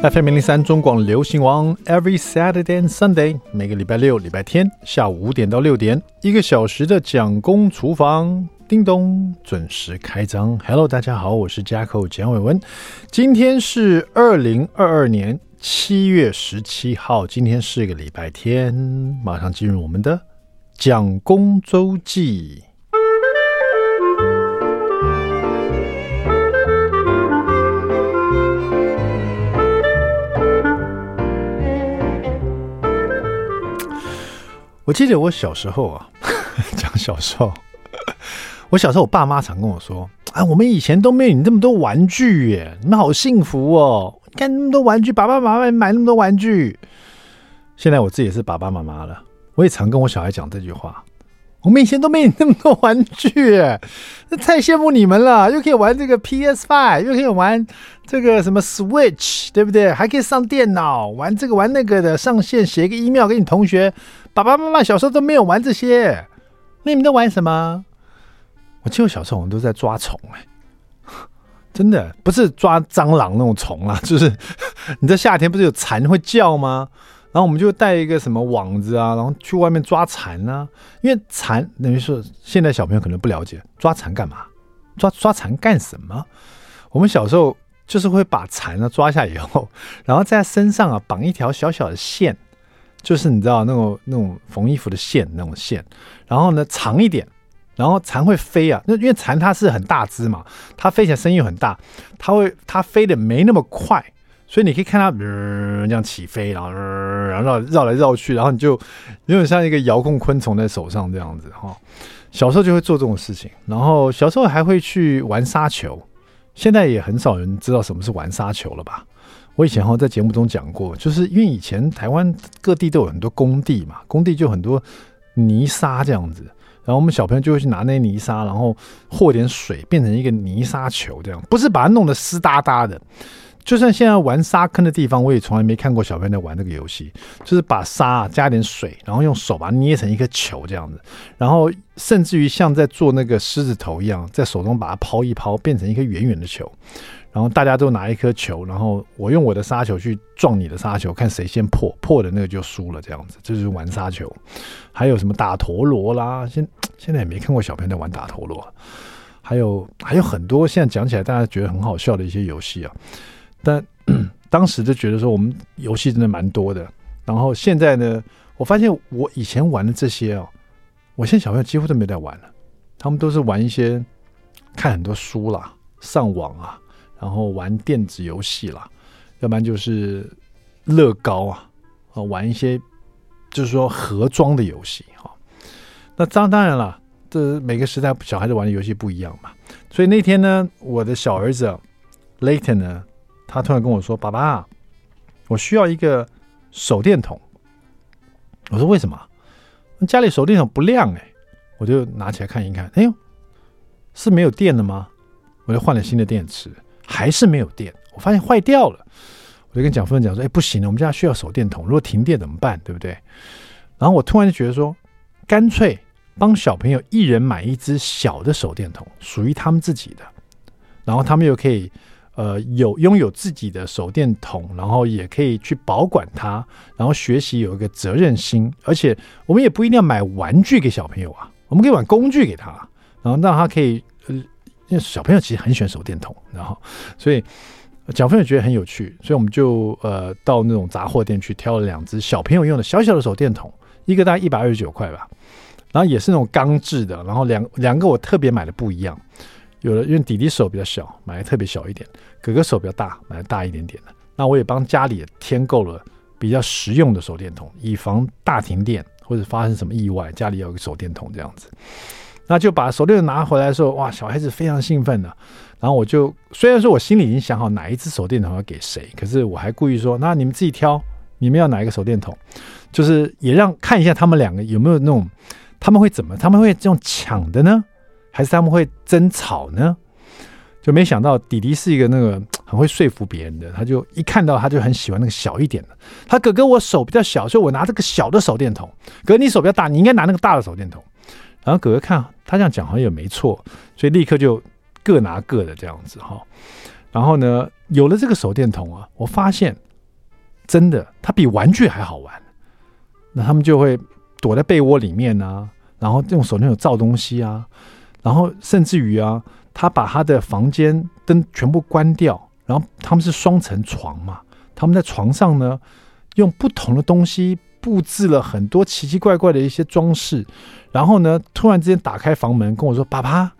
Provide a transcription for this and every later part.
FM 零零三中广流行王，Every Saturday and Sunday，每个礼拜六、礼拜天下午五点到六点，一个小时的蒋公厨房，叮咚，准时开张。Hello，大家好，我是 Jacko 简伟文，今天是二零二二年七月十七号，今天是一个礼拜天，马上进入我们的蒋公周记。我记得我小时候啊，讲小时候，我小时候我爸妈常跟我说：“啊，我们以前都没有你这么多玩具耶，你们好幸福哦！你看那么多玩具，爸爸妈妈买那么多玩具。”现在我自己也是爸爸妈妈了，我也常跟我小孩讲这句话：“我们以前都没有那么多玩具，那太羡慕你们了，又可以玩这个 PS5，又可以玩这个什么 Switch，对不对？还可以上电脑玩这个玩那个的，上线写一个 email 给你同学。”爸爸妈妈小时候都没有玩这些，那你们都玩什么？我记得我小时候我们都在抓虫，哎，真的不是抓蟑螂那种虫啊，就是 你在夏天不是有蝉会叫吗？然后我们就带一个什么网子啊，然后去外面抓蝉啊。因为蝉等于说现在小朋友可能不了解，抓蝉干嘛？抓抓蝉干什么？我们小时候就是会把蝉呢抓下以后，然后在身上啊绑一条小小的线。就是你知道那种那种缝衣服的线那种线，然后呢长一点，然后蝉会飞啊，那因为蝉它是很大只嘛，它飞起来声音很大，它会它飞得没那么快，所以你可以看它、呃、这样起飞，然后、然后绕绕来绕去，然后你就有点像一个遥控昆虫在手上这样子哈。小时候就会做这种事情，然后小时候还会去玩沙球，现在也很少人知道什么是玩沙球了吧？我以前哈在节目中讲过，就是因为以前台湾各地都有很多工地嘛，工地就很多泥沙这样子，然后我们小朋友就会去拿那些泥沙，然后和点水变成一个泥沙球这样，不是把它弄得湿哒哒的。就算现在玩沙坑的地方，我也从来没看过小朋友在玩这个游戏，就是把沙加点水，然后用手把它捏成一个球这样子，然后甚至于像在做那个狮子头一样，在手中把它抛一抛，变成一个圆圆的球。然后大家都拿一颗球，然后我用我的沙球去撞你的沙球，看谁先破，破的那个就输了，这样子，这就是玩沙球。还有什么打陀螺啦，现现在也没看过小朋友在玩打陀螺。还有还有很多现在讲起来大家觉得很好笑的一些游戏啊，但 当时就觉得说我们游戏真的蛮多的。然后现在呢，我发现我以前玩的这些哦，我现在小朋友几乎都没在玩了，他们都是玩一些 看很多书啦，上网啊。然后玩电子游戏啦，要不然就是乐高啊，啊，玩一些就是说盒装的游戏哈。那当当然了，这每个时代小孩子玩的游戏不一样嘛。所以那天呢，我的小儿子 Layton 呢，他突然跟我说：“爸爸，我需要一个手电筒。”我说：“为什么？家里手电筒不亮哎。”我就拿起来看一看，哎呦，是没有电了吗？我就换了新的电池。还是没有电，我发现坏掉了，我就跟蒋夫人讲说：“哎，不行了，我们家需要手电筒，如果停电怎么办？对不对？”然后我突然就觉得说，干脆帮小朋友一人买一支小的手电筒，属于他们自己的，然后他们又可以呃有拥有自己的手电筒，然后也可以去保管它，然后学习有一个责任心，而且我们也不一定要买玩具给小朋友啊，我们可以买工具给他，然后让他可以呃。因为小朋友其实很喜欢手电筒，然后所以小朋友觉得很有趣，所以我们就呃到那种杂货店去挑了两只小朋友用的小小的手电筒，一个大概一百二十九块吧，然后也是那种钢制的，然后两两个我特别买的不一样，有的因为弟弟手比较小，买的特别小一点，哥哥手比较大，买大一点点的。那我也帮家里添购了比较实用的手电筒，以防大停电或者发生什么意外，家里有个手电筒这样子。那就把手电筒拿回来的时候，哇，小孩子非常兴奋的。然后我就虽然说我心里已经想好哪一只手电筒要给谁，可是我还故意说，那你们自己挑，你们要哪一个手电筒，就是也让看一下他们两个有没有那种，他们会怎么，他们会这种抢的呢，还是他们会争吵呢？就没想到弟弟是一个那个很会说服别人的，他就一看到他就很喜欢那个小一点的。他哥哥我手比较小，所以我拿这个小的手电筒。哥你手比较大，你应该拿那个大的手电筒。然后哥哥看他这样讲好像也没错，所以立刻就各拿各的这样子哈。然后呢，有了这个手电筒啊，我发现真的，它比玩具还好玩。那他们就会躲在被窝里面啊，然后用手电筒照东西啊，然后甚至于啊，他把他的房间灯全部关掉，然后他们是双层床嘛，他们在床上呢，用不同的东西布置了很多奇奇怪怪的一些装饰，然后呢，突然之间打开房门跟我说：“爸爸，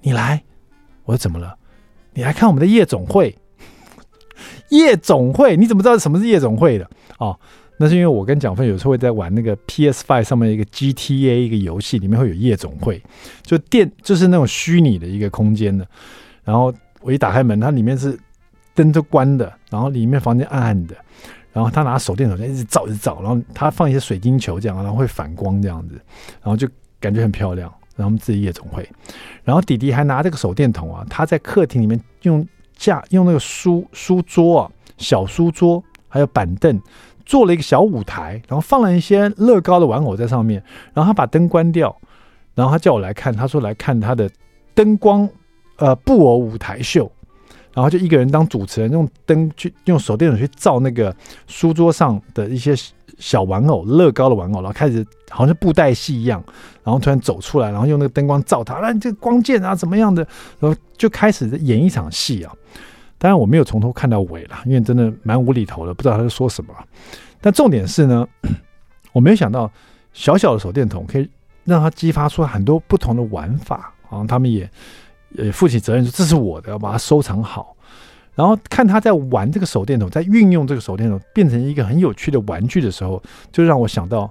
你来。”我说：“怎么了？你来看我们的夜总会。”夜总会？你怎么知道什么是夜总会的？哦。那是因为我跟蒋奋有时候会在玩那个 PS5 上面一个 GTA 一个游戏，里面会有夜总会，就电就是那种虚拟的一个空间的。然后我一打开门，它里面是灯都关的，然后里面房间暗暗的，然后他拿手电筒在一直照一直照，然后他放一些水晶球这样，然后会反光这样子，然后就感觉很漂亮。然后我们自己夜总会，然后弟弟还拿这个手电筒啊，他在客厅里面用架用那个书书桌啊，小书桌还有板凳。做了一个小舞台，然后放了一些乐高的玩偶在上面，然后他把灯关掉，然后他叫我来看，他说来看他的灯光呃布偶舞台秀，然后就一个人当主持人，用灯去用手电筒去照那个书桌上的一些小玩偶，乐高的玩偶，然后开始好像是布袋戏一样，然后突然走出来，然后用那个灯光照他，啊这个光剑啊怎么样的，然后就开始演一场戏啊。当然我没有从头看到尾了，因为真的蛮无厘头的，不知道他在说什么。但重点是呢，我没有想到小小的手电筒可以让他激发出很多不同的玩法啊！他们也也负起责任说这是我的，要把它收藏好。然后看他在玩这个手电筒，在运用这个手电筒变成一个很有趣的玩具的时候，就让我想到。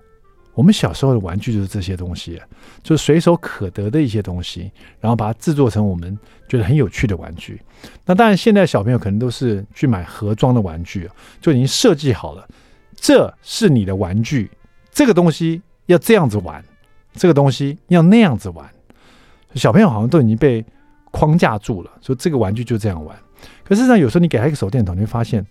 我们小时候的玩具就是这些东西，就是随手可得的一些东西，然后把它制作成我们觉得很有趣的玩具。那当然，现在小朋友可能都是去买盒装的玩具，就已经设计好了，这是你的玩具，这个东西要这样子玩，这个东西要那样子玩。小朋友好像都已经被框架住了，说这个玩具就这样玩。可事实上，有时候你给他一个手电筒，你会发现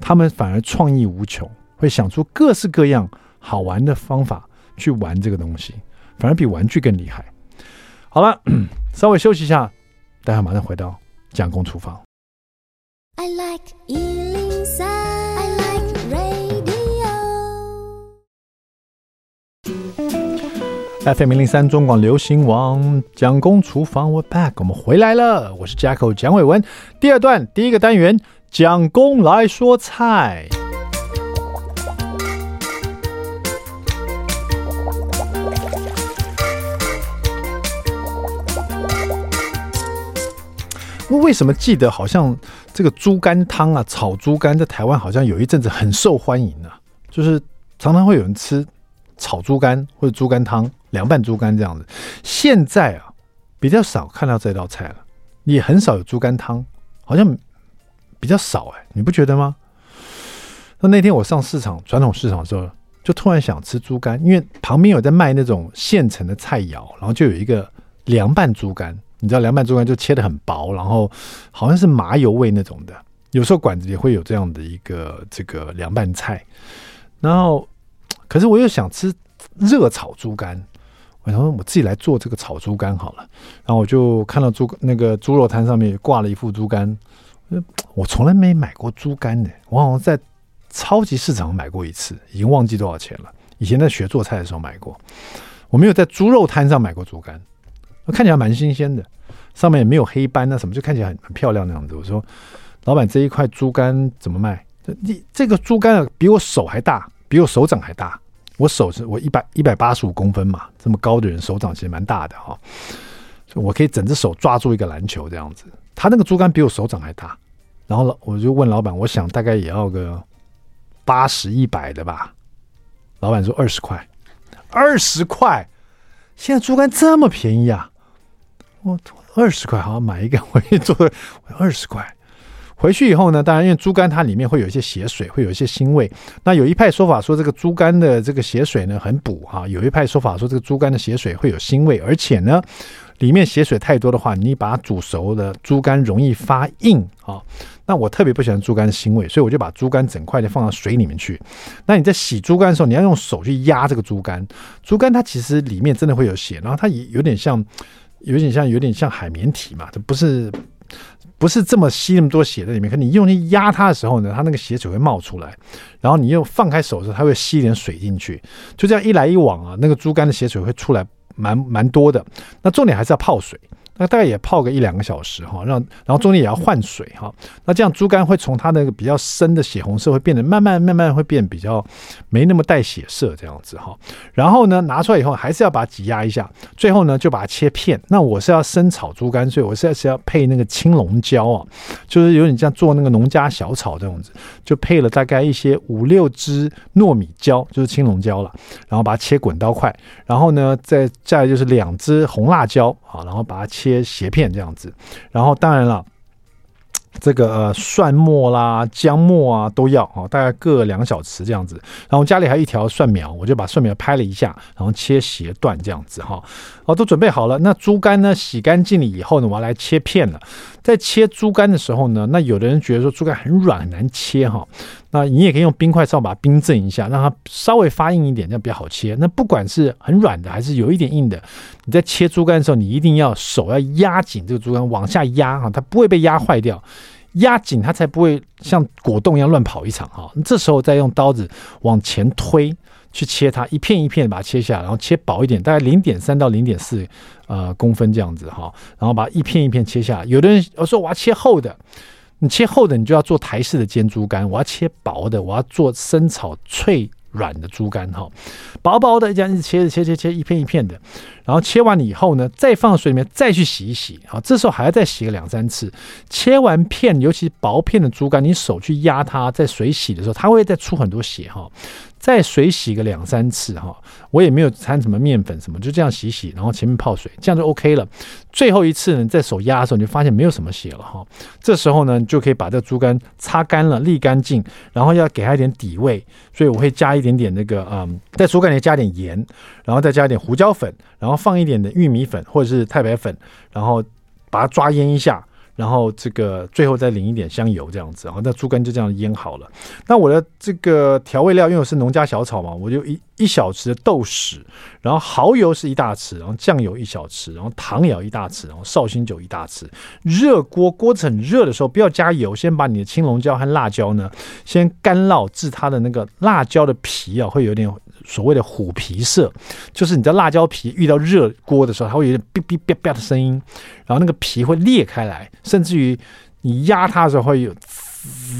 他们反而创意无穷，会想出各式各样。好玩的方法去玩这个东西，反而比玩具更厉害。好了，稍微休息一下，待会马上回到蒋公厨房。I like 103, I like radio. FM 零零三中广流行王蒋公厨房，We're back，我们回来了。我是 Jacko 蒋伟文。第二段第一个单元，蒋公来说菜。我为什么记得好像这个猪肝汤啊，炒猪肝在台湾好像有一阵子很受欢迎呢？就是常常会有人吃炒猪肝或者猪肝汤、凉拌猪肝这样子。现在啊，比较少看到这道菜了，也很少有猪肝汤，好像比较少哎，你不觉得吗？那那天我上市场传统市场的时候，就突然想吃猪肝，因为旁边有在卖那种现成的菜肴，然后就有一个凉拌猪肝。你知道凉拌猪肝就切得很薄，然后好像是麻油味那种的。有时候馆子也会有这样的一个这个凉拌菜。然后，可是我又想吃热炒猪肝，我想说我自己来做这个炒猪肝好了。然后我就看到猪那个猪肉摊上面挂了一副猪肝，我从来没买过猪肝呢，我好像在超级市场买过一次，已经忘记多少钱了。以前在学做菜的时候买过，我没有在猪肉摊上买过猪肝。看起来蛮新鲜的，上面也没有黑斑啊什么，就看起来很很漂亮那样子。我说，老板这一块猪肝怎么卖？这这个猪肝啊，比我手还大，比我手掌还大。我手是我一百一百八十五公分嘛，这么高的人手掌其实蛮大的哈。我可以整只手抓住一个篮球这样子。他那个猪肝比我手掌还大，然后我就问老板，我想大概也要个八十一百的吧。老板说二十块，二十块。现在猪肝这么便宜啊！我二十块，好买一个回去做，二十块。回去以后呢，当然因为猪肝它里面会有一些血水，会有一些腥味。那有一派说法说这个猪肝的这个血水呢很补哈，有一派说法说这个猪肝的血水会有腥味，而且呢里面血水太多的话，你把它煮熟的猪肝容易发硬啊。那我特别不喜欢猪肝的腥味，所以我就把猪肝整块就放到水里面去。那你在洗猪肝的时候，你要用手去压这个猪肝。猪肝它其实里面真的会有血，然后它也有点像，有点像，有点像海绵体嘛，这不是不是这么吸那么多血在里面，可你用力压它的时候呢，它那个血水会冒出来，然后你又放开手的时候，它会吸一点水进去，就这样一来一往啊，那个猪肝的血水会出来蛮蛮多的。那重点还是要泡水。那大概也泡个一两个小时哈，让然后中间也要换水哈。那这样猪肝会从它那个比较深的血红色，会变得慢慢慢慢会变比较没那么带血色这样子哈。然后呢，拿出来以后还是要把它挤压一下，最后呢就把它切片。那我是要生炒猪肝，所以我现在是要配那个青龙椒啊，就是有点像做那个农家小炒这样子，就配了大概一些五六只糯米椒，就是青龙椒了，然后把它切滚刀块，然后呢再再就是两只红辣椒啊，然后把它切。斜片这样子，然后当然了，这个呃蒜末啦、姜末啊都要啊，大概各两小匙这样子。然后家里还有一条蒜苗，我就把蒜苗拍了一下，然后切斜段这样子哈。好，都准备好了。那猪肝呢，洗干净了以后呢，我要来切片了。在切猪肝的时候呢，那有的人觉得说猪肝很软很难切哈，那你也可以用冰块稍微把它冰镇一下，让它稍微发硬一点，这样比较好切。那不管是很软的还是有一点硬的，你在切猪肝的时候，你一定要手要压紧这个猪肝，往下压哈，它不会被压坏掉，压紧它才不会像果冻一样乱跑一场哈。这时候再用刀子往前推。去切它，一片一片把它切下，然后切薄一点，大概零点三到零点四呃公分这样子哈，然后把一片一片切下。有的人我说我要切厚的，你切厚的你就要做台式的煎猪肝，我要切薄的，我要做生炒脆软的猪肝哈，薄薄的这样一直切切切切一片一片的，然后切完了以后呢，再放水里面再去洗一洗啊，这时候还要再洗个两三次。切完片，尤其薄片的猪肝，你手去压它，在水洗的时候，它会再出很多血哈。再水洗个两三次哈，我也没有掺什么面粉什么，就这样洗洗，然后前面泡水，这样就 OK 了。最后一次呢，在手压的时候，你就发现没有什么血了哈。这时候呢，你就可以把这猪肝擦干了，沥干净，然后要给它一点底味，所以我会加一点点那个嗯，在猪肝里加点盐，然后再加一点胡椒粉，然后放一点的玉米粉或者是太白粉，然后把它抓腌一下。然后这个最后再淋一点香油，这样子，然后那猪肝就这样腌好了。那我的这个调味料，因为我是农家小炒嘛，我就一一小匙的豆豉，然后蚝油是一大匙，然后酱油一小匙，然后糖也要一大匙，然后绍兴酒一大匙。热锅锅子很热的时候，不要加油，先把你的青龙椒和辣椒呢，先干烙至它的那个辣椒的皮啊，会有点。所谓的虎皮色，就是你的辣椒皮遇到热锅的时候，它会有点哔哔哔哔的声音，然后那个皮会裂开来，甚至于你压它的时候会有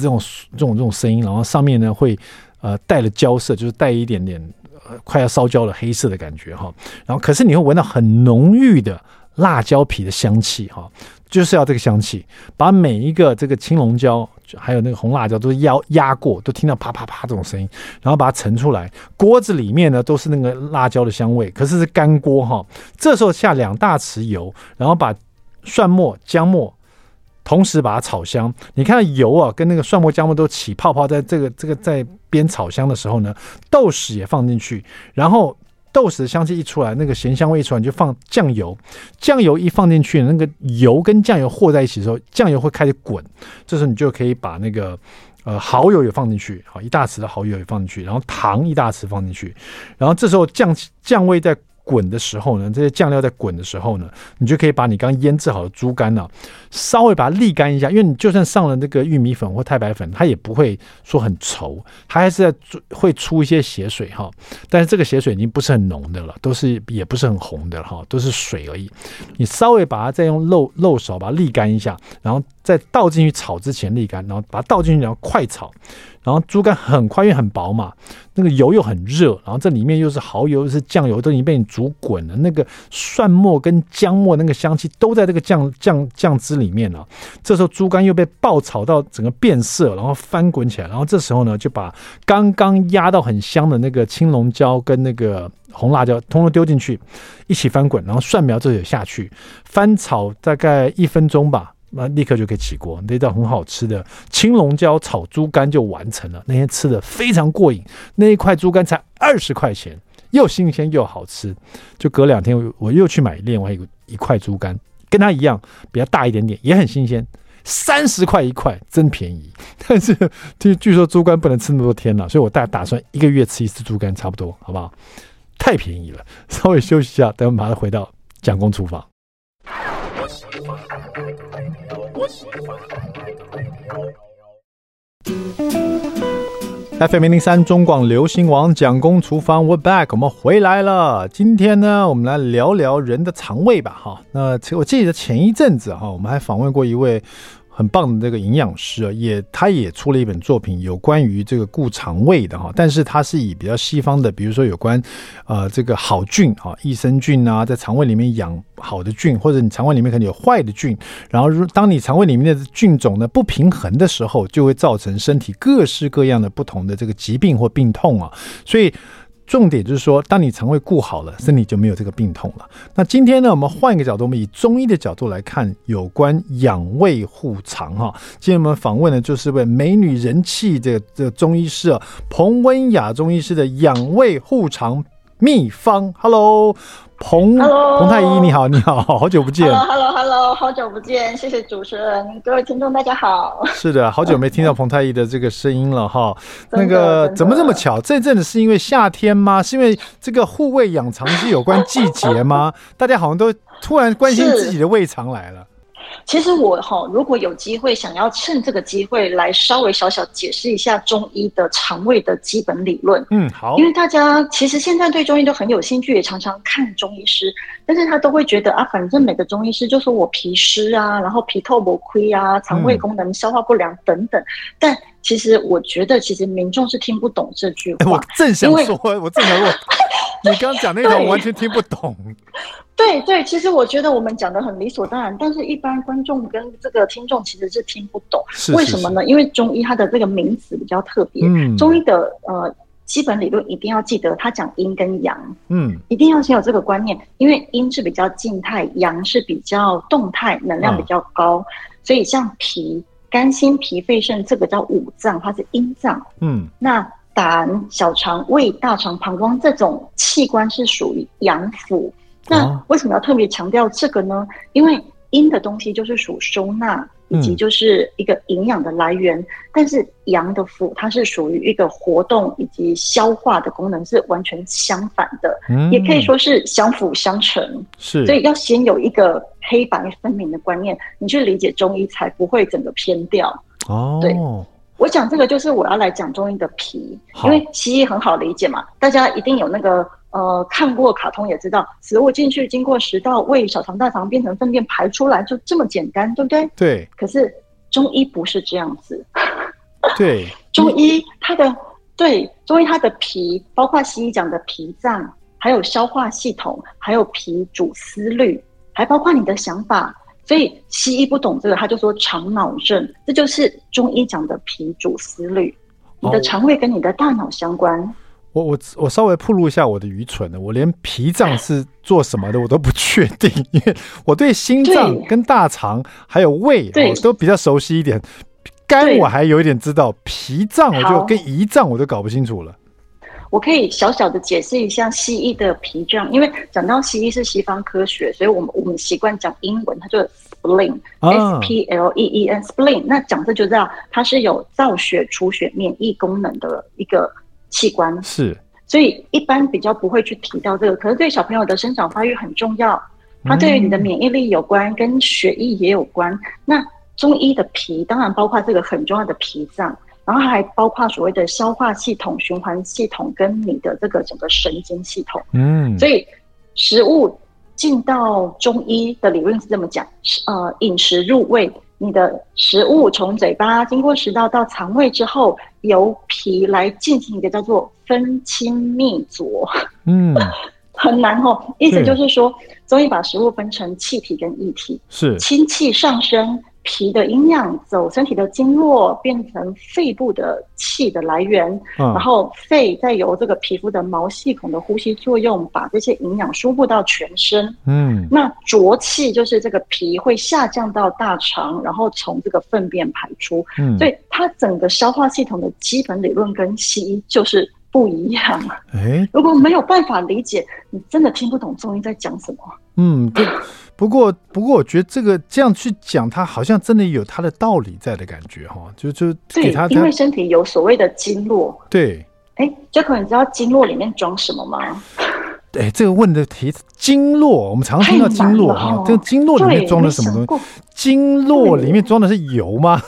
这种这种这种声音，然后上面呢会呃带了焦色，就是带一点点呃快要烧焦了黑色的感觉哈，然后可是你会闻到很浓郁的辣椒皮的香气哈。就是要这个香气，把每一个这个青龙椒，还有那个红辣椒都压压过，都听到啪啪啪这种声音，然后把它盛出来。锅子里面呢都是那个辣椒的香味，可是是干锅哈。这时候下两大匙油，然后把蒜末、姜末同时把它炒香。你看油啊，跟那个蒜末、姜末都起泡泡，在这个这个在边炒香的时候呢，豆豉也放进去，然后。豆豉的香气一出来，那个咸香味一出来，你就放酱油。酱油一放进去，那个油跟酱油和在一起的时候，酱油会开始滚。这时候你就可以把那个呃蚝油也放进去，好，一大匙的蚝油也放进去，然后糖一大匙放进去，然后这时候酱酱味在。滚的时候呢，这些酱料在滚的时候呢，你就可以把你刚腌制好的猪肝呢、啊，稍微把它沥干一下，因为你就算上了那个玉米粉或太白粉，它也不会说很稠，它还是在会出一些血水哈。但是这个血水已经不是很浓的了，都是也不是很红的了哈，都是水而已。你稍微把它再用漏漏勺把它沥干一下，然后再倒进去炒之前沥干，然后把它倒进去然后快炒。然后猪肝很快，因为很薄嘛，那个油又很热，然后这里面又是蚝油，又是酱油，都已经被你煮滚了。那个蒜末跟姜末那个香气都在这个酱酱酱汁里面了。这时候猪肝又被爆炒到整个变色，然后翻滚起来。然后这时候呢，就把刚刚压到很香的那个青龙椒跟那个红辣椒通通丢进去，一起翻滚。然后蒜苗这也下去翻炒大概一分钟吧。那立刻就可以起锅，那道很好吃的青龙椒炒猪肝就完成了。那天吃的非常过瘾，那一块猪肝才二十块钱，又新鲜又好吃。就隔两天我又去买另外一个一块猪肝，跟它一样比较大一点点，也很新鲜，三十块一块，真便宜。但是据据说猪肝不能吃那么多天了，所以我大打算一个月吃一次猪肝差不多，好不好？太便宜了，稍微休息一下，等我马上回到蒋公厨房。FM 零零三中广流行王蒋公厨房，We're back，我们回来了。今天呢，我们来聊聊人的肠胃吧。哈，那我记得前一阵子哈，我们还访问过一位。很棒的这个营养师啊，也他也出了一本作品，有关于这个顾肠胃的哈，但是他是以比较西方的，比如说有关呃这个好菌啊，益生菌啊，在肠胃里面养好的菌，或者你肠胃里面可能有坏的菌，然后如当你肠胃里面的菌种呢不平衡的时候，就会造成身体各式各样的不同的这个疾病或病痛啊，所以。重点就是说，当你肠胃顾好了，身体就没有这个病痛了。那今天呢，我们换一个角度，我们以中医的角度来看有关养胃护肠哈。今天我们访问的就是位美女人气的这中医师啊，彭温雅中医师的养胃护肠秘方。Hello。彭彭太医，你好，你好，好久不见。Hello，Hello，Hello，好久不见，谢谢主持人，各位听众大家好。是的，好久没听到彭太医的这个声音了哈。那个怎么这么巧？这阵子是因为夏天吗？是因为这个护胃养肠是有关季节吗？大家好像都突然关心自己的胃肠来了。其实我哈，如果有机会，想要趁这个机会来稍微小小解释一下中医的肠胃的基本理论。嗯，好。因为大家其实现在对中医都很有兴趣，也常常看中医师，但是他都会觉得啊，反正每个中医师就说我脾湿啊，然后脾透不亏啊，肠胃功能、消化不良等等。嗯、但其实我觉得，其实民众是听不懂这句话。欸、我正想说，我正想说，你刚刚讲那个我完全听不懂。对对，其实我觉得我们讲的很理所当然，但是一般观众跟这个听众其实是听不懂。是是是为什么呢？因为中医它的这个名词比较特别。嗯，中医的呃基本理论一定要记得，它讲阴跟阳。嗯，一定要先有这个观念，因为阴是比较静态，阳是比较动态，能量比较高。嗯、所以像脾、肝、心、脾、肺、肾，这个叫五脏，它是阴脏。嗯，那胆、小肠、胃、大肠、膀胱这种器官是属于阳腑。那为什么要特别强调这个呢？因为阴的东西就是属收纳，以及就是一个营养的来源。嗯、但是阳的腑，它是属于一个活动以及消化的功能，是完全相反的。嗯、也可以说是相辅相成。是，所以要先有一个黑白分明的观念，你去理解中医，才不会整个偏掉。哦，对，我讲这个就是我要来讲中医的脾，因为西医很好理解嘛，大家一定有那个。呃，看过卡通也知道，食物进去经过食道、胃、小肠、大肠变成粪便排出来，就这么简单，对不对？对。可是中医不是这样子。对。中医它的对中医它的脾，包括西医讲的脾脏，还有消化系统，还有脾主思虑，还包括你的想法。所以西医不懂这个，他就说肠脑症，这就是中医讲的脾主思虑。你的肠胃跟你的大脑相关。哦我我我稍微暴露一下我的愚蠢呢，我连脾脏是做什么的我都不确定，因为我对心脏跟大肠还有胃我都比较熟悉一点，肝我还有一点知道，脾脏我就跟胰脏我都搞不清楚了。我可以小小的解释一下西医的脾脏，因为讲到西医是西方科学，所以我们我们习惯讲英文，它就 spleen，s p l e e n，spleen。那讲这就知道它是有造血、储血、免疫功能的一个。器官是，所以一般比较不会去提到这个，可是对小朋友的生长发育很重要，它对于你的免疫力有关，跟血液也有关。那中医的脾当然包括这个很重要的脾脏，然后还包括所谓的消化系统、循环系统跟你的这个整个神经系统。嗯，所以食物进到中医的理论是这么讲，呃，饮食入胃。你的食物从嘴巴经过食道到肠胃之后，由脾来进行一个叫做分清泌浊，嗯，很难哦。意思就是说，中医把食物分成气体跟液体，是清气上升。脾的营养走身体的经络，变成肺部的气的来源，嗯、然后肺再由这个皮肤的毛细孔的呼吸作用，把这些营养输布到全身。嗯，那浊气就是这个脾会下降到大肠，然后从这个粪便排出。嗯，所以它整个消化系统的基本理论跟西医就是不一样。哎，如果没有办法理解，你真的听不懂中医在讲什么。嗯，对。不过，不过，我觉得这个这样去讲，它好像真的有它的道理在的感觉哈。就就给他，因为身体有所谓的经络。对，哎，这可能你知道经络里面装什么吗？哎，这个问的题，经络，我们常常听到经络哈，这个经络里面装的什么东西？经络里面装的是油吗？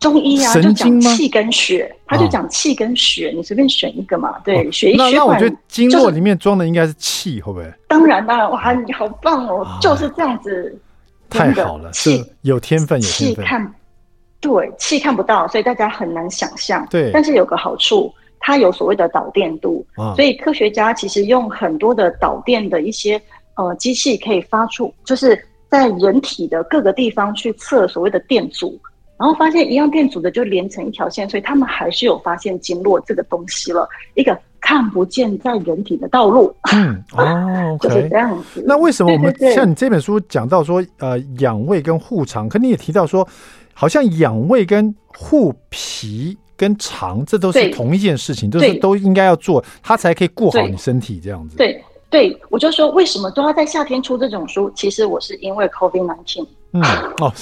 中医啊，就讲气跟血，他就讲气跟血，你随便选一个嘛。对，血液。那那我觉得经络里面装的应该是气，会不会？当然当然，哇，你好棒哦，就是这样子。太好了，气有天分，有天分。看，对，气看不到，所以大家很难想象。对，但是有个好处。它有所谓的导电度，所以科学家其实用很多的导电的一些呃机器，可以发出，就是在人体的各个地方去测所谓的电阻，然后发现一样电阻的就连成一条线，所以他们还是有发现经络这个东西了，一个看不见在人体的道路。嗯，哦，就是这样子。那为什么我们像你这本书讲到说，呃，养胃跟护肠，可你也提到说，好像养胃跟护脾。跟肠，这都是同一件事情，都是都应该要做，它才可以顾好你身体这样子。对对，我就说为什么都要在夏天出这种书？其实我是因为 COVID-19。嗯哦，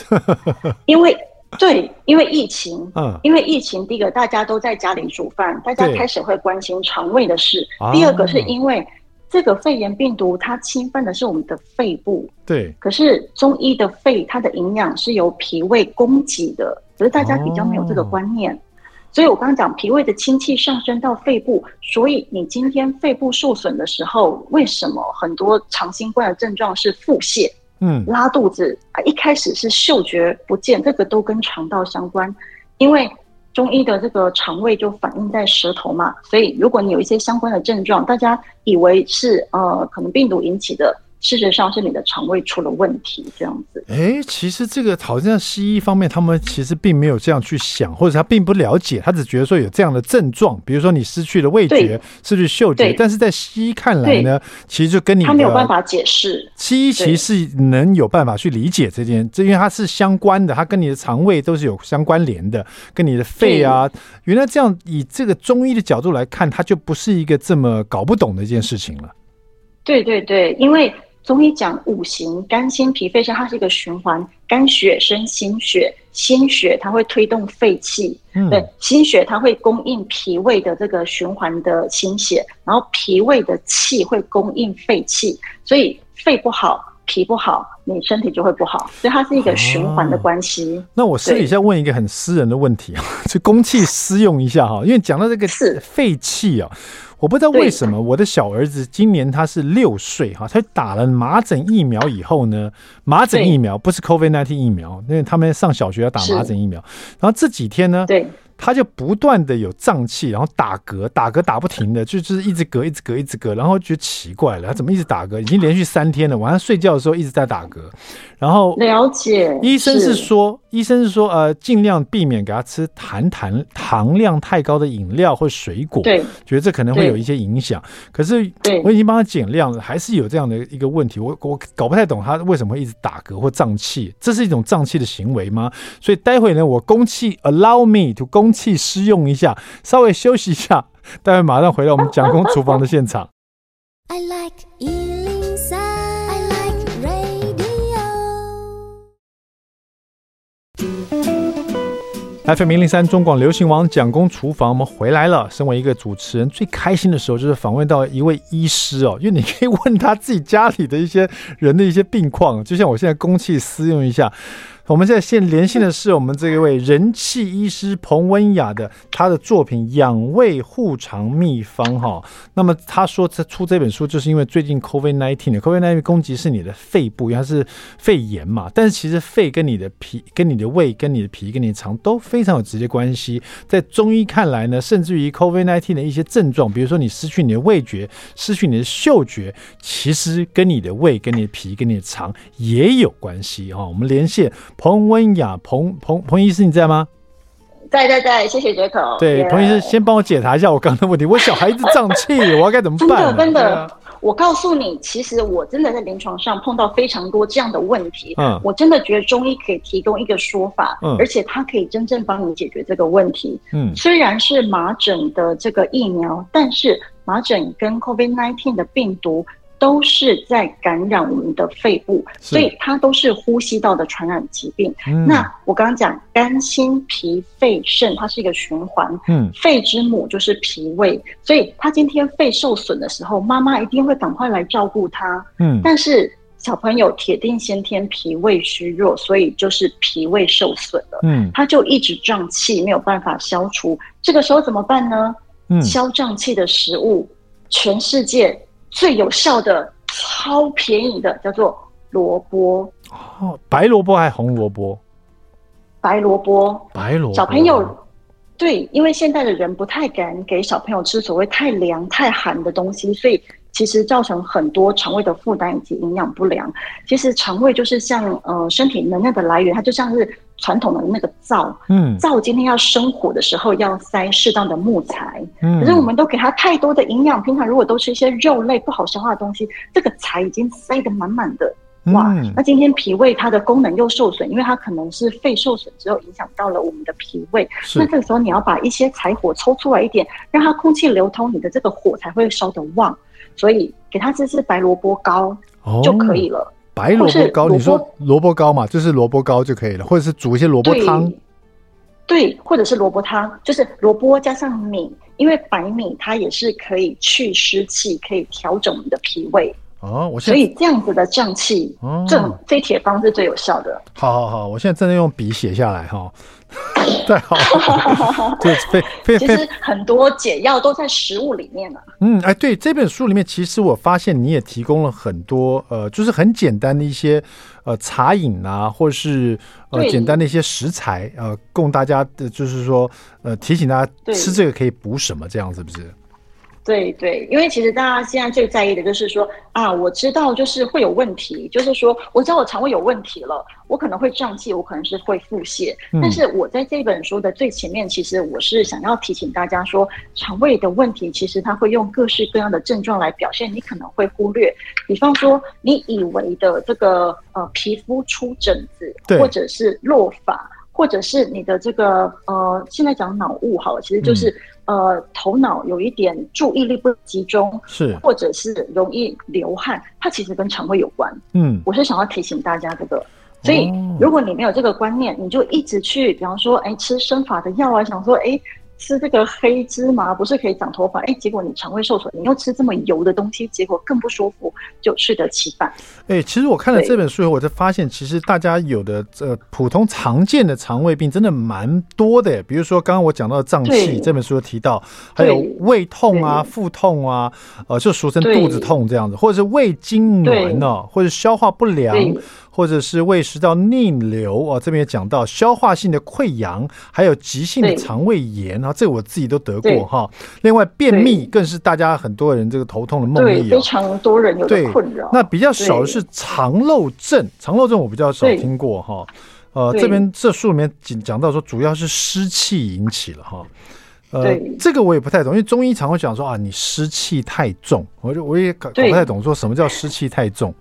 因为对，因为疫情，嗯，因为疫情，第一个大家都在家里煮饭，大家开始会关心肠胃的事。第二个是因为这个肺炎病毒它侵犯的是我们的肺部，对。可是中医的肺，它的营养是由脾胃供给的，可是大家比较没有这个观念。所以我刚刚讲脾胃的清气上升到肺部，所以你今天肺部受损的时候，为什么很多长新冠的症状是腹泻？嗯，拉肚子啊，一开始是嗅觉不见，这个都跟肠道相关，因为中医的这个肠胃就反映在舌头嘛，所以如果你有一些相关的症状，大家以为是呃可能病毒引起的。事实上是你的肠胃出了问题，这样子。哎，其实这个好像西医方面，他们其实并没有这样去想，或者他并不了解，他只觉得说有这样的症状，比如说你失去了味觉，失去嗅觉。但是在西医看来呢，其实就跟你他没有办法解释。西医其实是能有办法去理解这件，这因为它是相关的，它跟你的肠胃都是有相关联的，跟你的肺啊，原来这样以这个中医的角度来看，它就不是一个这么搞不懂的一件事情了。对对对，因为。中医讲五行，肝、心、脾、肺、肾，它是一个循环。肝血生心血，心血它会推动肺气，嗯、对，心血它会供应脾胃的这个循环的心血，然后脾胃的气会供应肺气，所以肺不好，脾不好，你身体就会不好，所以它是一个循环的关系。啊、那我私底下问一个很私人的问题啊，就公器私用一下哈，因为讲到这个肺气啊。我不知道为什么我的小儿子今年他是六岁哈，他打了麻疹疫苗以后呢，麻疹疫苗不是 COVID-19 疫苗，因为他们上小学要打麻疹疫苗，然后这几天呢，对。他就不断的有胀气，然后打嗝，打嗝打不停的，就就是一直嗝，一直嗝，一直嗝，然后觉得奇怪了，他怎么一直打嗝？已经连续三天了，晚上睡觉的时候一直在打嗝。然后了解，医生是说，是医生是说，呃，尽量避免给他吃含糖糖量太高的饮料或水果，对，觉得这可能会有一些影响。可是我已经帮他减量了，还是有这样的一个问题，我我搞不太懂他为什么会一直打嗝或胀气，这是一种胀气的行为吗？所以待会呢，我公气 allow me to 公。气施用一下，稍微休息一下，待会马上回到我们蒋公厨房的现场。I like I like radio. FM 零零三中广流行王蒋公厨房，我们回来了。身为一个主持人，最开心的时候就是访问到一位医师哦，因为你可以问他自己家里的一些人的一些病况，就像我现在公器私用一下。我们现在现连线的是我们这一位人气医师彭文雅的他的作品《养胃护肠秘方》哈。那么他说他出这本书就是因为最近 COVID-19 的 COVID-19 攻击是你的肺部，它是肺炎嘛。但是其实肺跟你的脾、跟你的胃、跟你的脾、跟你的肠都非常有直接关系。在中医看来呢，甚至于 COVID-19 的一些症状，比如说你失去你的味觉、失去你的嗅觉，其实跟你的胃、跟你的脾、跟你的肠也有关系哈。我们连线。彭文雅，彭彭彭医师，你在吗？在在在，谢谢杰克。对，彭医师，先帮我解答一下我刚刚的问题。我小孩子胀气，我要该怎么办？真的真的，我告诉你，其实我真的在临床上碰到非常多这样的问题。嗯，我真的觉得中医可以提供一个说法，嗯，而且它可以真正帮你解决这个问题。嗯，虽然是麻疹的这个疫苗，但是麻疹跟 COVID-19 的病毒。都是在感染我们的肺部，所以它都是呼吸道的传染疾病。嗯、那我刚刚讲肝、心、脾、肺、肾，它是一个循环。嗯，肺之母就是脾胃，所以他今天肺受损的时候，妈妈一定会赶快来照顾他。嗯，但是小朋友铁定先天脾胃虚弱，所以就是脾胃受损了。嗯，他就一直胀气，没有办法消除。这个时候怎么办呢？嗯，消胀气的食物。全世界最有效的、超便宜的叫做萝卜哦，白萝卜还是红萝卜？白萝卜，白萝卜。小朋友，对，因为现在的人不太敢给小朋友吃所谓太凉、太寒的东西，所以其实造成很多肠胃的负担以及营养不良。其实肠胃就是像呃身体能量的来源，它就像是。传统的那个灶，嗯，灶今天要生火的时候要塞适当的木材，嗯，可是我们都给它太多的营养，平常如果都吃一些肉类不好消化的东西，这个柴已经塞得满满的，哇，嗯，那今天脾胃它的功能又受损，因为它可能是肺受损之后影响到了我们的脾胃，那这个时候你要把一些柴火抽出来一点，让它空气流通，你的这个火才会烧得旺，所以给它吃吃白萝卜糕就可以了。哦白萝卜糕，你说萝卜糕嘛，就是萝卜糕就可以了，或者是煮一些萝卜汤，对，或者是萝卜汤，就是萝卜加上米，因为白米它也是可以去湿气，可以调整我们的脾胃。哦，我所以这样子的胀气，哦，这这铁方是最有效的。好好好，我现在正在用笔写下来哈。太好了，对，非非其实很多解药都在食物里面呢、啊。嗯，哎，对，这本书里面，其实我发现你也提供了很多，呃，就是很简单的一些，呃，茶饮啊，或是呃，简单的一些食材，呃，供大家的，就是说，呃，提醒大家吃这个可以补什么，这样子不是？对对，因为其实大家现在最在意的就是说啊，我知道就是会有问题，就是说我知道我肠胃有问题了，我可能会胀气，我可能是会腹泻。嗯、但是我在这本书的最前面，其实我是想要提醒大家说，肠胃的问题其实它会用各式各样的症状来表现，你可能会忽略。比方说，你以为的这个呃皮肤出疹子，或者是落发，或者是你的这个呃现在讲脑雾好了，其实就是。嗯呃，头脑有一点注意力不集中，是，或者是容易流汗，它其实跟肠胃有关。嗯，我是想要提醒大家这个，所以如果你没有这个观念，你就一直去，比方说，哎，吃生发的药啊，想说，哎。吃这个黑芝麻不是可以长头发？哎，结果你肠胃受损，你又吃这么油的东西，结果更不舒服，就适得其反。哎，其实我看了这本书以后，我才发现，其实大家有的呃普通常见的肠胃病真的蛮多的。比如说刚刚我讲到的胀气，这本书有提到，还有胃痛啊、腹痛啊，呃，就俗称肚子痛这样子，或者是胃痉挛呢，或者消化不良。或者是胃食道逆流啊，这边也讲到消化性的溃疡，还有急性的肠胃炎啊，这个我自己都得过哈。另外，便秘更是大家很多人这个头痛的梦魇，非常多人有的困扰。那比较少的是肠漏症，肠漏症我比较少听过哈。呃，这边这书里面讲讲到说，主要是湿气引起了哈。呃，这个我也不太懂，因为中医常会讲说啊，你湿气太重，我就我也搞搞不太懂，说什么叫湿气太重。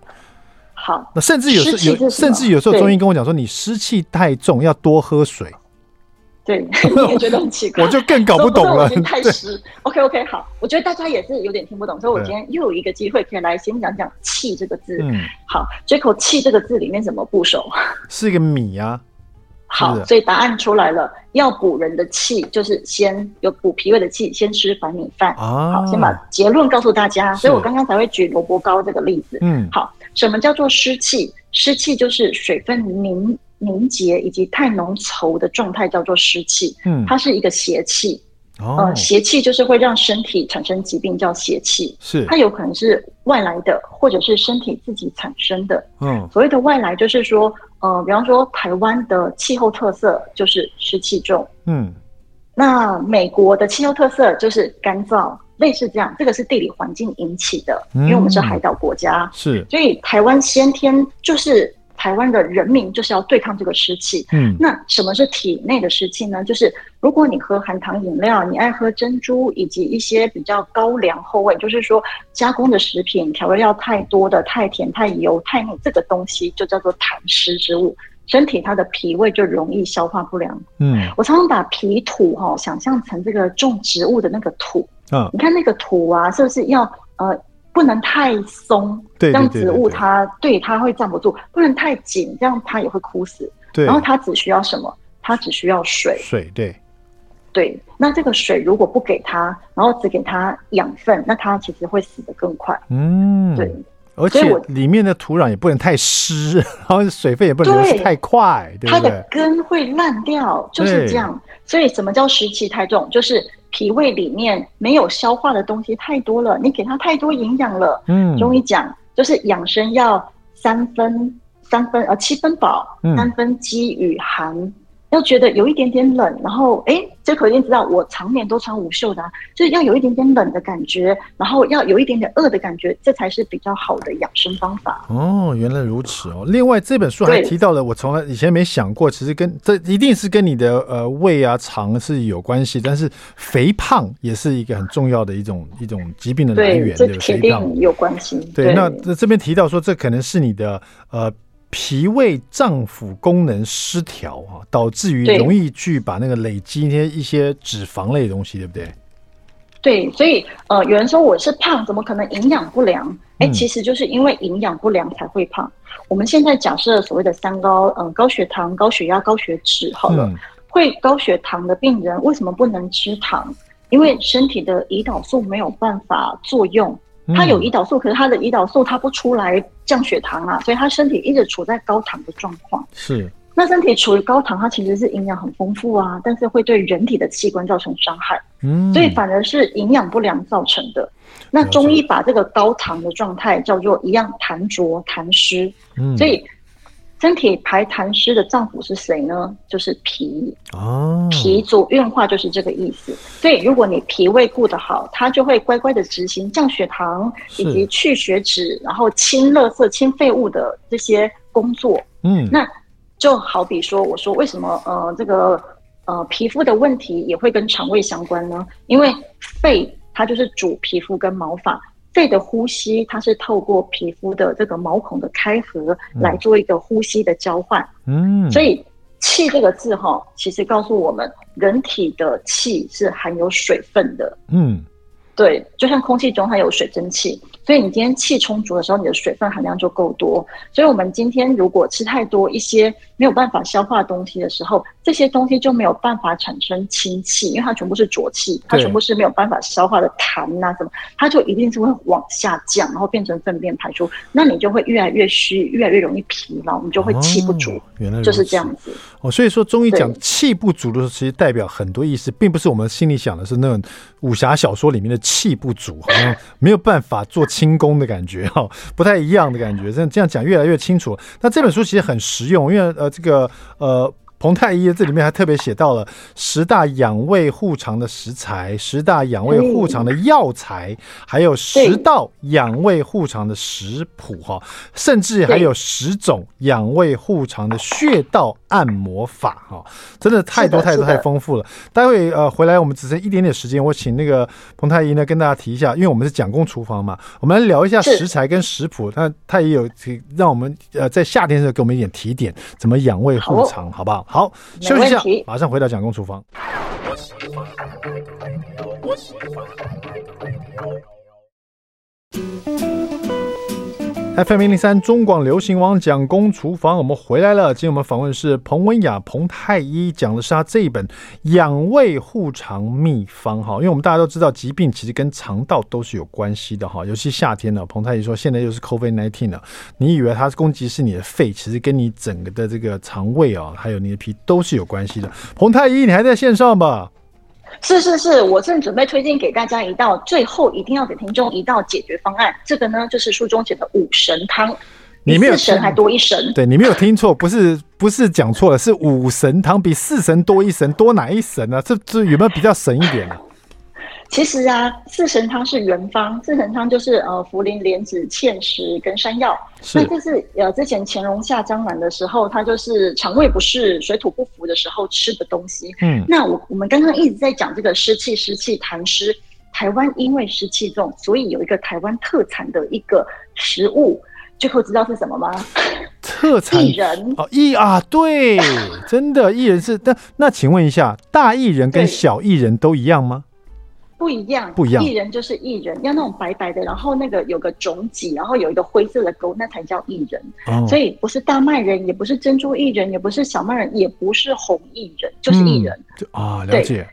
好，那甚至有时有，甚至有时候中医跟我讲说，你湿气太重，要多喝水。对，你也觉得很奇怪，我就更搞不懂了。太湿。OK OK，好，我觉得大家也是有点听不懂，所以我今天又有一个机会可以来先讲讲“气”这个字。嗯，好，这口气这个字里面怎么部首？是一个米啊。好，所以答案出来了，要补人的气，就是先有补脾胃的气，先吃白米饭。啊好，先把结论告诉大家。所以我刚刚才会举萝卜糕这个例子。嗯，好。什么叫做湿气？湿气就是水分凝凝结以及太浓稠的状态，叫做湿气。嗯，它是一个邪气。哦，呃，邪气就是会让身体产生疾病，叫邪气。是，它有可能是外来的，或者是身体自己产生的。嗯，所谓的外来就是说，呃，比方说台湾的气候特色就是湿气重。嗯，那美国的气候特色就是干燥。类似这样，这个是地理环境引起的，因为我们是海岛国家，嗯、是，所以台湾先天就是台湾的人民就是要对抗这个湿气。嗯，那什么是体内的湿气呢？就是如果你喝含糖饮料，你爱喝珍珠，以及一些比较高粱厚味，就是说加工的食品，调味料太多的、太甜、太油、太腻，这个东西就叫做痰湿之物，身体它的脾胃就容易消化不良。嗯，我常常把脾土哈、哦、想象成这个种植物的那个土。嗯，你看那个土啊，是不是要呃不能太松，对，让植物它对它会站不住；不能太紧，这样它也会枯死。对，然后它只需要什么？它只需要水。水，对，对。那这个水如果不给它，然后只给它养分，那它其实会死得更快。嗯，对。而且里面的土壤也不能太湿，然后水分也不能流太快，对，对它的根会烂掉，就是这样。所以什么叫湿气太重？就是脾胃里面没有消化的东西太多了，你给它太多营养了。嗯，中医讲就是养生要三分三分呃七分饱，三分饥与寒。嗯要觉得有一点点冷，然后哎，这可一定知道我常年都穿无袖的，啊，就是要有一点点冷的感觉，然后要有一点点饿的感觉，这才是比较好的养生方法。哦，原来如此哦。另外这本书还提到了，我从来以前没想过，其实跟这一定是跟你的呃胃啊肠是有关系，但是肥胖也是一个很重要的一种一种疾病的来源，对，这肯定有关系。对，对那这这边提到说，这可能是你的呃。脾胃脏腑功能失调啊，导致于容易去把那个累积一些一些脂肪类的东西，对不对？对，所以呃，有人说我是胖，怎么可能营养不良？哎、嗯，其实就是因为营养不良才会胖。我们现在假设所谓的三高，嗯、呃，高血糖、高血压、高血脂，好了、嗯，会高血糖的病人为什么不能吃糖？因为身体的胰岛素没有办法作用。他有胰岛素，可是他的胰岛素他不出来降血糖啊，所以他身体一直处在高糖的状况。是，那身体处于高糖，它其实是营养很丰富啊，但是会对人体的器官造成伤害。嗯，所以反而是营养不良造成的。那中医把这个高糖的状态叫做一样痰浊痰湿。嗯，所以。身体排痰湿的脏腑是谁呢？就是脾哦，脾主运化就是这个意思。所以如果你脾胃顾得好，它就会乖乖的执行降血糖以及去血脂，然后清垃圾、清废物的这些工作。嗯，那就好比说，我说为什么呃这个呃皮肤的问题也会跟肠胃相关呢？因为肺它就是主皮肤跟毛发。肺的呼吸，它是透过皮肤的这个毛孔的开合来做一个呼吸的交换。嗯，所以“气”这个字哈，其实告诉我们，人体的气是含有水分的。嗯，对，就像空气中它有水蒸气。所以你今天气充足的时候，你的水分含量就够多。所以我们今天如果吃太多一些没有办法消化东西的时候，这些东西就没有办法产生氢气，因为它全部是浊气，它全部是没有办法消化的痰啊什么，它就一定是会往下降，然后变成粪便排出。那你就会越来越虚，越来越容易疲劳，你就会气不足。哦，原来就是这样子。哦，所以说中医讲气不足的时候，其实代表很多意思，并不是我们心里想的是那种武侠小说里面的气不足，好像没有办法做。轻功的感觉哈，不太一样的感觉。这样这样讲越来越清楚。那这本书其实很实用，因为呃，这个呃。彭太医这里面还特别写到了十大养胃护肠的食材，十大养胃护肠的药材，还有十道养胃护肠的食谱哈，甚至还有十种养胃护肠的穴道按摩法哈，真的太多太多太丰富了。待会呃回来我们只剩一点点时间，我请那个彭太医呢跟大家提一下，因为我们是蒋公厨房嘛，我们来聊一下食材跟食谱。那他也有让我们呃在夏天的时候给我们一点提点，怎么养胃护肠，好不好？好，休息一下，马上回到蒋公厨房。FM 零零三中广流行网蒋公厨房，我们回来了。今天我们访问是彭文雅、彭太医，讲的是他这一本养胃护肠秘方哈。因为我们大家都知道，疾病其实跟肠道都是有关系的哈。尤其夏天呢，彭太医说现在又是 COVID-19 了，你以为它攻击是你的肺，其实跟你整个的这个肠胃啊，还有你的脾都是有关系的。彭太医，你还在线上吧？是是是，我正准备推荐给大家一道，最后一定要给听众一道解决方案。这个呢，就是书中写的五神汤，你没有四神还多一神，对，你没有听错，不是不是讲错了，是五神汤比四神多一神，多哪一神呢？啊？这这有没有比较神一点呢？其实啊，四神汤是原方，四神汤就是呃茯苓、莲子、芡实跟山药。那这是呃之前乾隆下江南的时候，他就是肠胃不适、水土不服的时候吃的东西。嗯，那我我们刚刚一直在讲这个湿气、湿气、痰湿。台湾因为湿气重，所以有一个台湾特产的一个食物，最后知道是什么吗？特产薏仁哦，薏啊，对，真的薏仁是。那那请问一下，大薏仁跟小薏仁都一样吗？不一样，不一样。薏仁就是薏仁，要那种白白的，然后那个有个种脊，然后有一个灰色的沟，那才叫薏仁。哦、所以不是大麦仁，也不是珍珠薏仁，也不是小麦仁，也不是红薏仁，就是薏仁。嗯、啊，了解。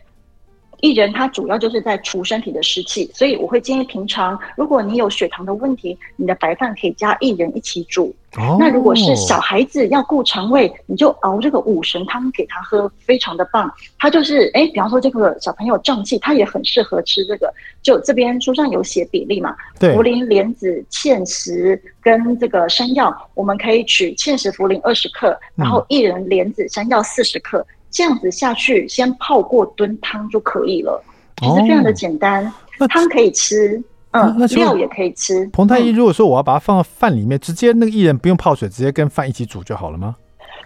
薏仁它主要就是在除身体的湿气，所以我会建议平常如果你有血糖的问题，你的白饭可以加薏仁一起煮。哦、那如果是小孩子要顾肠胃，你就熬这个五神汤给他喝，非常的棒。他就是哎，比方说这个小朋友胀气，他也很适合吃这个。就这边书上有写比例嘛，对，茯苓、莲子、芡实跟这个山药，我们可以取芡实、茯苓二十克，然后薏仁、莲子、山药四十克。嗯这样子下去，先泡过炖汤就可以了，其实非常的简单。哦、汤可以吃，嗯，那料也可以吃。彭太医，如果说我要把它放到饭里面，嗯、直接那个薏仁不用泡水，直接跟饭一起煮就好了吗？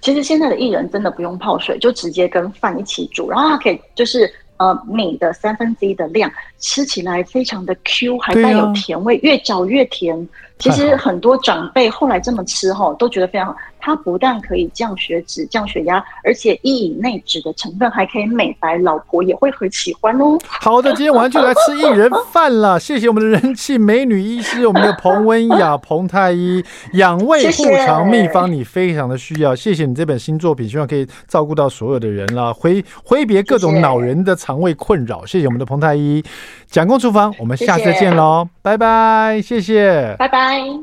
其实现在的薏仁真的不用泡水，就直接跟饭一起煮，然后它可以就是呃米的三分之一的量，吃起来非常的 Q，还带有甜味，啊、越嚼越甜。其实很多长辈后来这么吃哈，都觉得非常好。它不但可以降血脂、降血压，而且一以内酯的成分还可以美白，老婆也会很喜欢哦。好的，今天晚上就来吃薏仁饭了。谢谢我们的人气美女医师，我们的彭文雅 彭太医养胃护肠秘方，你非常的需要。谢谢你这本新作品，希望可以照顾到所有的人了，挥挥别各种恼人的肠胃困扰。谢谢我们的彭太医，蒋公厨房，我们下次见喽，拜拜，谢谢，拜拜。